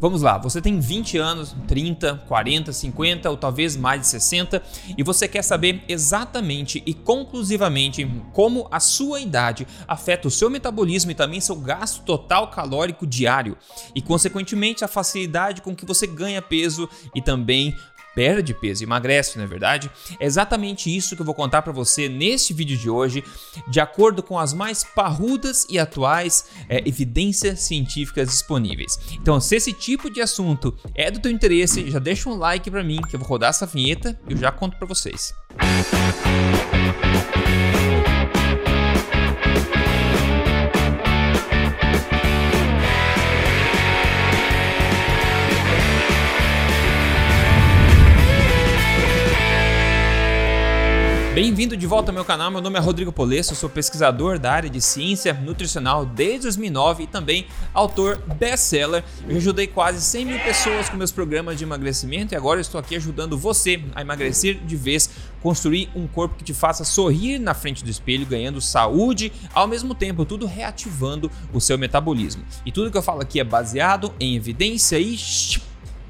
Vamos lá, você tem 20 anos, 30, 40, 50 ou talvez mais de 60 e você quer saber exatamente e conclusivamente como a sua idade afeta o seu metabolismo e também seu gasto total calórico diário. E, consequentemente, a facilidade com que você ganha peso e também perde peso, emagrece, não é verdade? É exatamente isso que eu vou contar para você neste vídeo de hoje, de acordo com as mais parrudas e atuais é, evidências científicas disponíveis. Então, se esse tipo de assunto é do teu interesse, já deixa um like para mim que eu vou rodar essa vinheta e eu já conto para vocês. Música Bem-vindo de volta ao meu canal, meu nome é Rodrigo Polesso, sou pesquisador da área de ciência nutricional desde 2009 e também autor best-seller. Eu ajudei quase 100 mil pessoas com meus programas de emagrecimento e agora estou aqui ajudando você a emagrecer de vez, construir um corpo que te faça sorrir na frente do espelho, ganhando saúde, ao mesmo tempo tudo reativando o seu metabolismo. E tudo que eu falo aqui é baseado em evidência e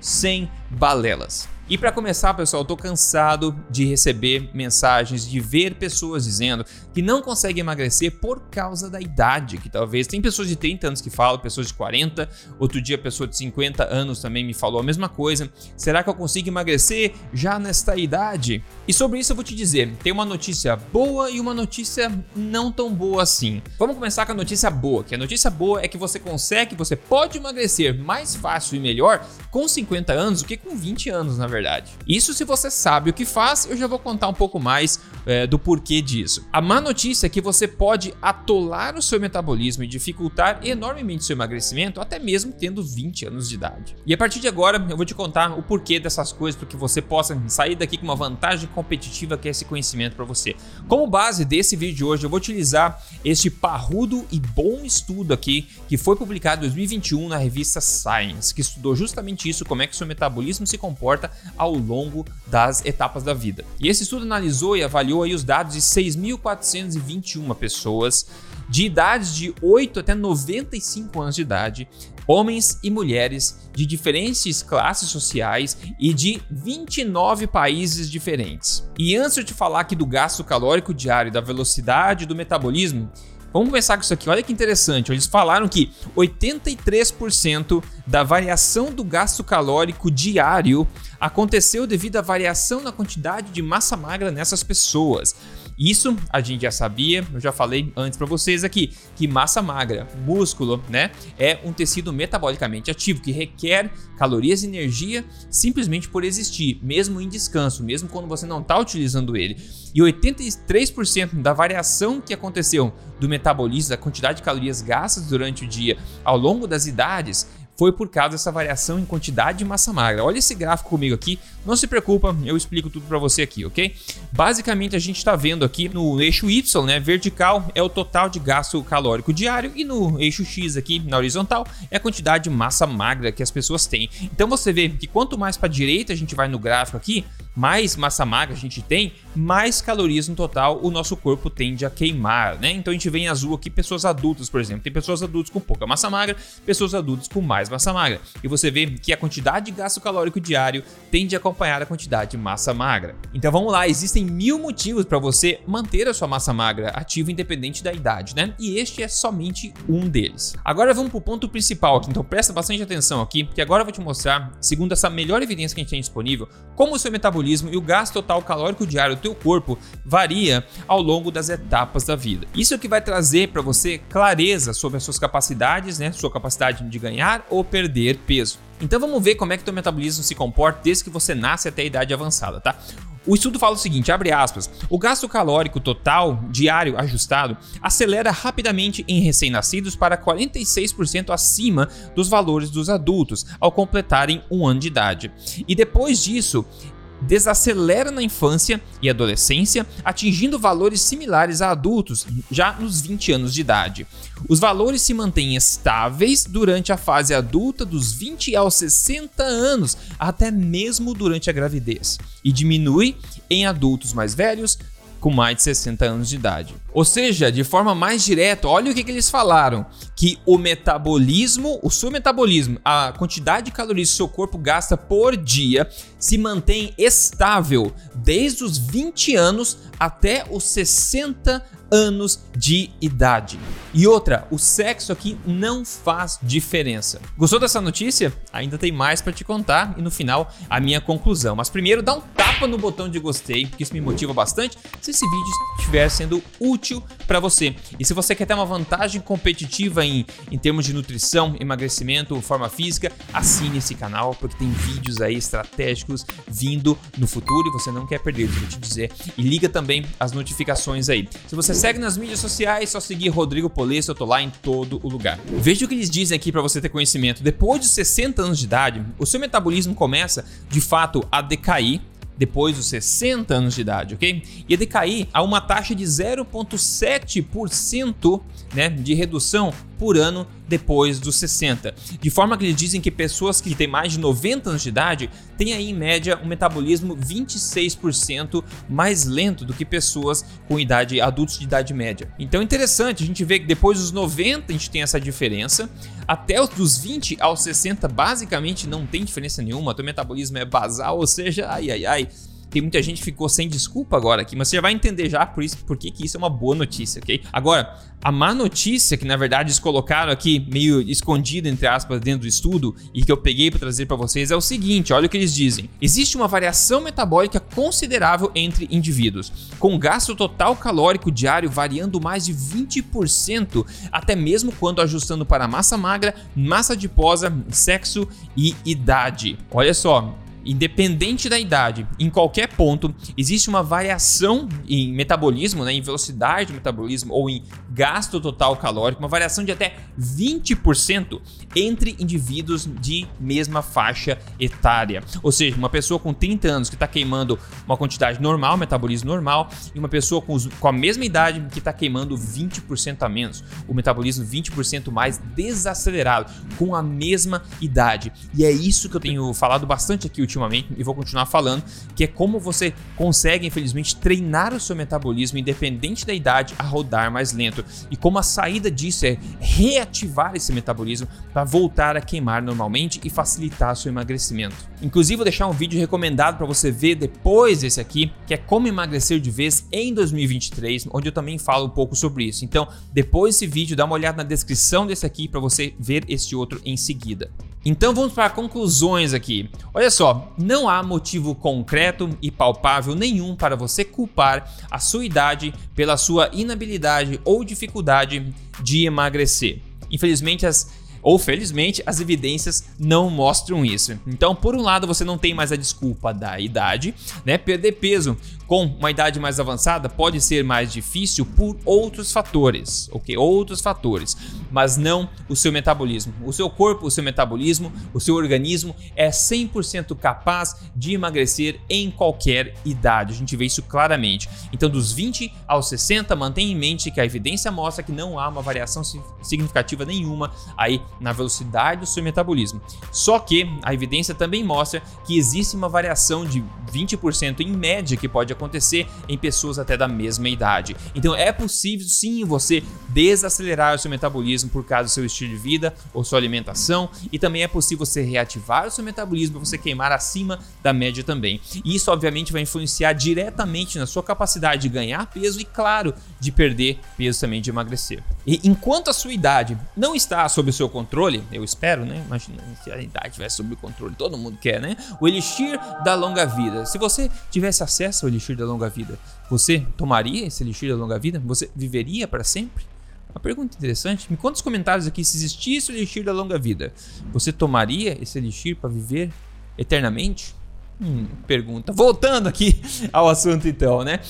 sem balelas. E para começar, pessoal, eu tô cansado de receber mensagens, de ver pessoas dizendo que não conseguem emagrecer por causa da idade, que talvez tem pessoas de 30 anos que falam, pessoas de 40, outro dia pessoa de 50 anos também me falou a mesma coisa. Será que eu consigo emagrecer já nesta idade? E sobre isso eu vou te dizer, tem uma notícia boa e uma notícia não tão boa assim. Vamos começar com a notícia boa, que a notícia boa é que você consegue, você pode emagrecer mais fácil e melhor com 50 anos do que com 20 anos, na verdade verdade. Isso se você sabe o que faz, eu já vou contar um pouco mais é, do porquê disso. A má notícia é que você pode atolar o seu metabolismo e dificultar enormemente seu emagrecimento, até mesmo tendo 20 anos de idade. E a partir de agora eu vou te contar o porquê dessas coisas para que você possa sair daqui com uma vantagem competitiva que é esse conhecimento para você. Como base desse vídeo de hoje, eu vou utilizar este parrudo e bom estudo aqui que foi publicado em 2021 na revista Science, que estudou justamente isso, como é que seu metabolismo se comporta ao longo das etapas da vida. E esse estudo analisou e avaliou aí os dados de 6.421 pessoas de idades de 8 até 95 anos de idade, homens e mulheres de diferentes classes sociais e de 29 países diferentes. E antes de falar aqui do gasto calórico diário, da velocidade do metabolismo, Vamos começar com isso aqui. Olha que interessante. Eles falaram que 83% da variação do gasto calórico diário aconteceu devido à variação na quantidade de massa magra nessas pessoas. Isso a gente já sabia, eu já falei antes para vocês aqui, que massa magra, músculo, né, é um tecido metabolicamente ativo que requer calorias e energia simplesmente por existir, mesmo em descanso, mesmo quando você não está utilizando ele. E 83% da variação que aconteceu do metabolismo, da quantidade de calorias gastas durante o dia ao longo das idades, foi por causa dessa variação em quantidade de massa magra. Olha esse gráfico comigo aqui, não se preocupa, eu explico tudo para você aqui, ok? Basicamente a gente está vendo aqui no eixo Y, né, vertical é o total de gasto calórico diário e no eixo X aqui, na horizontal, é a quantidade de massa magra que as pessoas têm. Então você vê que quanto mais para a direita a gente vai no gráfico aqui, mais massa magra a gente tem, mais calorias no total o nosso corpo tende a queimar, né? Então a gente vê em azul aqui pessoas adultas, por exemplo. Tem pessoas adultas com pouca massa magra, pessoas adultas com mais massa magra. E você vê que a quantidade de gasto calórico diário tende a acompanhar a quantidade de massa magra. Então vamos lá, existem mil motivos para você manter a sua massa magra ativa independente da idade, né? E este é somente um deles. Agora vamos para o ponto principal aqui, então presta bastante atenção aqui, que agora eu vou te mostrar, segundo essa melhor evidência que a gente tem disponível, como o seu metabolismo e o gasto total calórico diário do teu corpo varia ao longo das etapas da vida. Isso é que vai trazer para você clareza sobre as suas capacidades, né, sua capacidade de ganhar ou perder peso. Então vamos ver como é que teu metabolismo se comporta desde que você nasce até a idade avançada, tá? O estudo fala o seguinte, abre aspas, o gasto calórico total diário ajustado acelera rapidamente em recém-nascidos para 46% acima dos valores dos adultos ao completarem um ano de idade. E depois disso, desacelera na infância e adolescência, atingindo valores similares a adultos já nos 20 anos de idade. Os valores se mantêm estáveis durante a fase adulta dos 20 aos 60 anos, até mesmo durante a gravidez, e diminui em adultos mais velhos, com mais de 60 anos de idade. Ou seja, de forma mais direta, olha o que, que eles falaram: que o metabolismo, o seu metabolismo, a quantidade de calorias que seu corpo gasta por dia, se mantém estável desde os 20 anos até os 60 anos de idade. E outra, o sexo aqui não faz diferença. Gostou dessa notícia? Ainda tem mais para te contar e no final a minha conclusão. Mas primeiro dá um tapa no botão de gostei, porque isso me motiva bastante se esse vídeo estiver sendo útil para você. E se você quer ter uma vantagem competitiva em, em termos de nutrição, emagrecimento, forma física, assine esse canal, porque tem vídeos aí estratégicos vindo no futuro e você não quer perder, vou te dizer. E liga também as notificações aí. Se você segue nas mídias sociais, só seguir Rodrigo Polesso, eu tô lá em todo o lugar. Veja o que eles dizem aqui para você ter conhecimento. Depois de 60 anos de idade, o seu metabolismo começa de fato a decair depois dos 60 anos de idade, ok? E decair a uma taxa de 0,7% né, de redução por ano depois dos 60. De forma que eles dizem que pessoas que têm mais de 90 anos de idade têm aí em média um metabolismo 26% mais lento do que pessoas com idade adultos de idade média. Então é interessante, a gente vê que depois dos 90 a gente tem essa diferença, até os dos 20 aos 60 basicamente não tem diferença nenhuma, teu metabolismo é basal, ou seja, ai ai ai, tem muita gente que ficou sem desculpa agora aqui, mas você já vai entender já por isso, por que isso é uma boa notícia, ok? Agora, a má notícia que na verdade eles colocaram aqui meio escondido entre aspas dentro do estudo e que eu peguei para trazer para vocês é o seguinte, olha o que eles dizem. Existe uma variação metabólica considerável entre indivíduos, com gasto total calórico diário variando mais de 20%, até mesmo quando ajustando para massa magra, massa adiposa, sexo e idade. Olha só, independente da idade, em qualquer ponto, existe uma variação em metabolismo, né, em velocidade do metabolismo ou em gasto total calórico, uma variação de até 20% entre indivíduos de mesma faixa etária. Ou seja, uma pessoa com 30 anos que está queimando uma quantidade normal, metabolismo normal, e uma pessoa com, os, com a mesma idade que está queimando 20% a menos, o metabolismo 20% mais desacelerado, com a mesma idade. E é isso que eu tenho falado bastante aqui ultimamente e vou continuar falando, que é como você consegue, infelizmente, treinar o seu metabolismo, independente da idade, a rodar mais lento. E como a saída disso é reativar esse metabolismo para voltar a queimar normalmente e facilitar seu emagrecimento. Inclusive, vou deixar um vídeo recomendado para você ver depois desse aqui, que é como emagrecer de vez em 2023, onde eu também falo um pouco sobre isso. Então, depois desse vídeo, dá uma olhada na descrição desse aqui para você ver esse outro em seguida. Então vamos para conclusões aqui. Olha só, não há motivo concreto e palpável nenhum para você culpar a sua idade pela sua inabilidade ou dificuldade de emagrecer. Infelizmente, as ou felizmente, as evidências não mostram isso. Então, por um lado, você não tem mais a desculpa da idade, né? Perder peso com uma idade mais avançada pode ser mais difícil por outros fatores, ok? Outros fatores, mas não o seu metabolismo. O seu corpo, o seu metabolismo, o seu organismo é 100% capaz de emagrecer em qualquer idade. A gente vê isso claramente. Então, dos 20 aos 60, mantenha em mente que a evidência mostra que não há uma variação significativa nenhuma aí na velocidade do seu metabolismo. Só que a evidência também mostra que existe uma variação de 20% em média que pode acontecer em pessoas até da mesma idade. Então é possível sim você desacelerar o seu metabolismo por causa do seu estilo de vida ou sua alimentação e também é possível você reativar o seu metabolismo para você queimar acima da média também. E isso obviamente vai influenciar diretamente na sua capacidade de ganhar peso e claro, de perder peso também de emagrecer. E enquanto a sua idade não está sob o seu controle, eu espero, né? Imagina se a idade tivesse sob controle, todo mundo quer, né? O elixir da longa vida. Se você tivesse acesso ao elixir da longa vida, você tomaria esse elixir da longa vida? Você viveria para sempre? Uma pergunta interessante. Me conta nos comentários aqui se existisse o elixir da longa vida. Você tomaria esse elixir para viver eternamente? Hum, pergunta. Voltando aqui ao assunto então, né?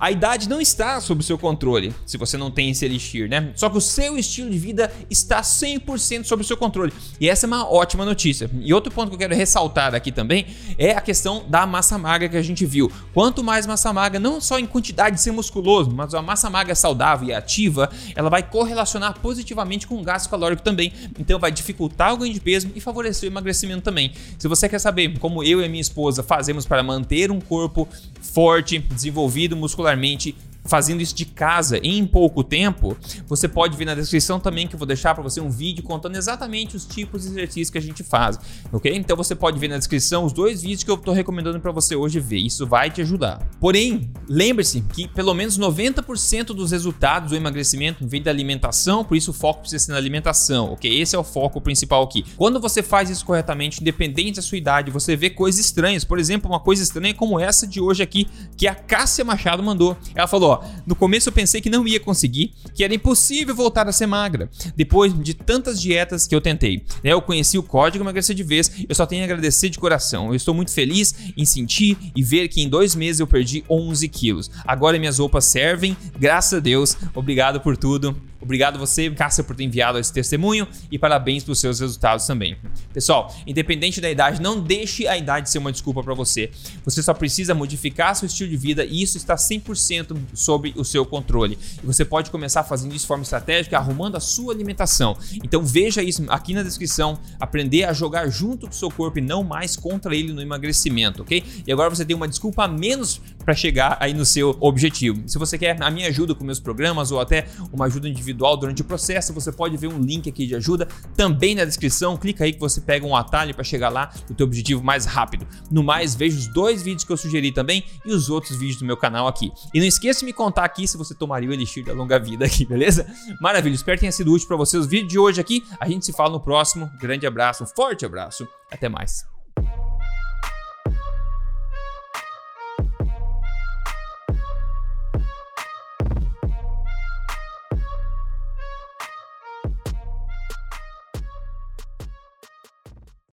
A idade não está sob seu controle, se você não tem esse elixir, né? Só que o seu estilo de vida está 100% sob seu controle. E essa é uma ótima notícia. E outro ponto que eu quero ressaltar aqui também é a questão da massa magra que a gente viu. Quanto mais massa magra, não só em quantidade de ser musculoso, mas a massa magra saudável e ativa, ela vai correlacionar positivamente com o gasto calórico também. Então vai dificultar o ganho de peso e favorecer o emagrecimento também. Se você quer saber como eu e minha esposa fazemos para manter um corpo forte, desenvolvido muscularmente fazendo isso de casa em pouco tempo, você pode ver na descrição também que eu vou deixar para você um vídeo contando exatamente os tipos de exercícios que a gente faz, ok? Então você pode ver na descrição os dois vídeos que eu estou recomendando para você hoje ver, isso vai te ajudar. Porém, lembre-se que pelo menos 90% dos resultados do emagrecimento vem da alimentação, por isso o foco precisa ser na alimentação, ok? Esse é o foco principal aqui. Quando você faz isso corretamente, independente da sua idade, você vê coisas estranhas, por exemplo, uma coisa estranha como essa de hoje aqui, que a Cássia Machado mandou. Ela falou, no começo eu pensei que não ia conseguir, que era impossível voltar a ser magra, depois de tantas dietas que eu tentei. Né, eu conheci o código emagrecer de vez, eu só tenho a agradecer de coração. Eu estou muito feliz em sentir e ver que em dois meses eu perdi 11 quilos. Agora minhas roupas servem, graças a Deus. Obrigado por tudo. Obrigado você, Cássia, por ter enviado esse testemunho e parabéns pelos seus resultados também. Pessoal, independente da idade, não deixe a idade ser uma desculpa para você. Você só precisa modificar seu estilo de vida e isso está 100% sob o seu controle. E você pode começar fazendo isso de forma estratégica, arrumando a sua alimentação. Então veja isso aqui na descrição, aprender a jogar junto com o seu corpo e não mais contra ele no emagrecimento, ok? E agora você tem uma desculpa a menos para chegar aí no seu objetivo. Se você quer a minha ajuda com meus programas ou até uma ajuda individual durante o processo, você pode ver um link aqui de ajuda também na descrição. Clica aí que você pega um atalho para chegar lá no teu objetivo mais rápido. No mais, veja os dois vídeos que eu sugeri também e os outros vídeos do meu canal aqui. E não esqueça de me contar aqui se você tomaria o Elixir da Longa Vida aqui, beleza? Maravilha, espero que tenha sido útil para você os vídeos de hoje aqui. A gente se fala no próximo. Grande abraço, um forte abraço. Até mais.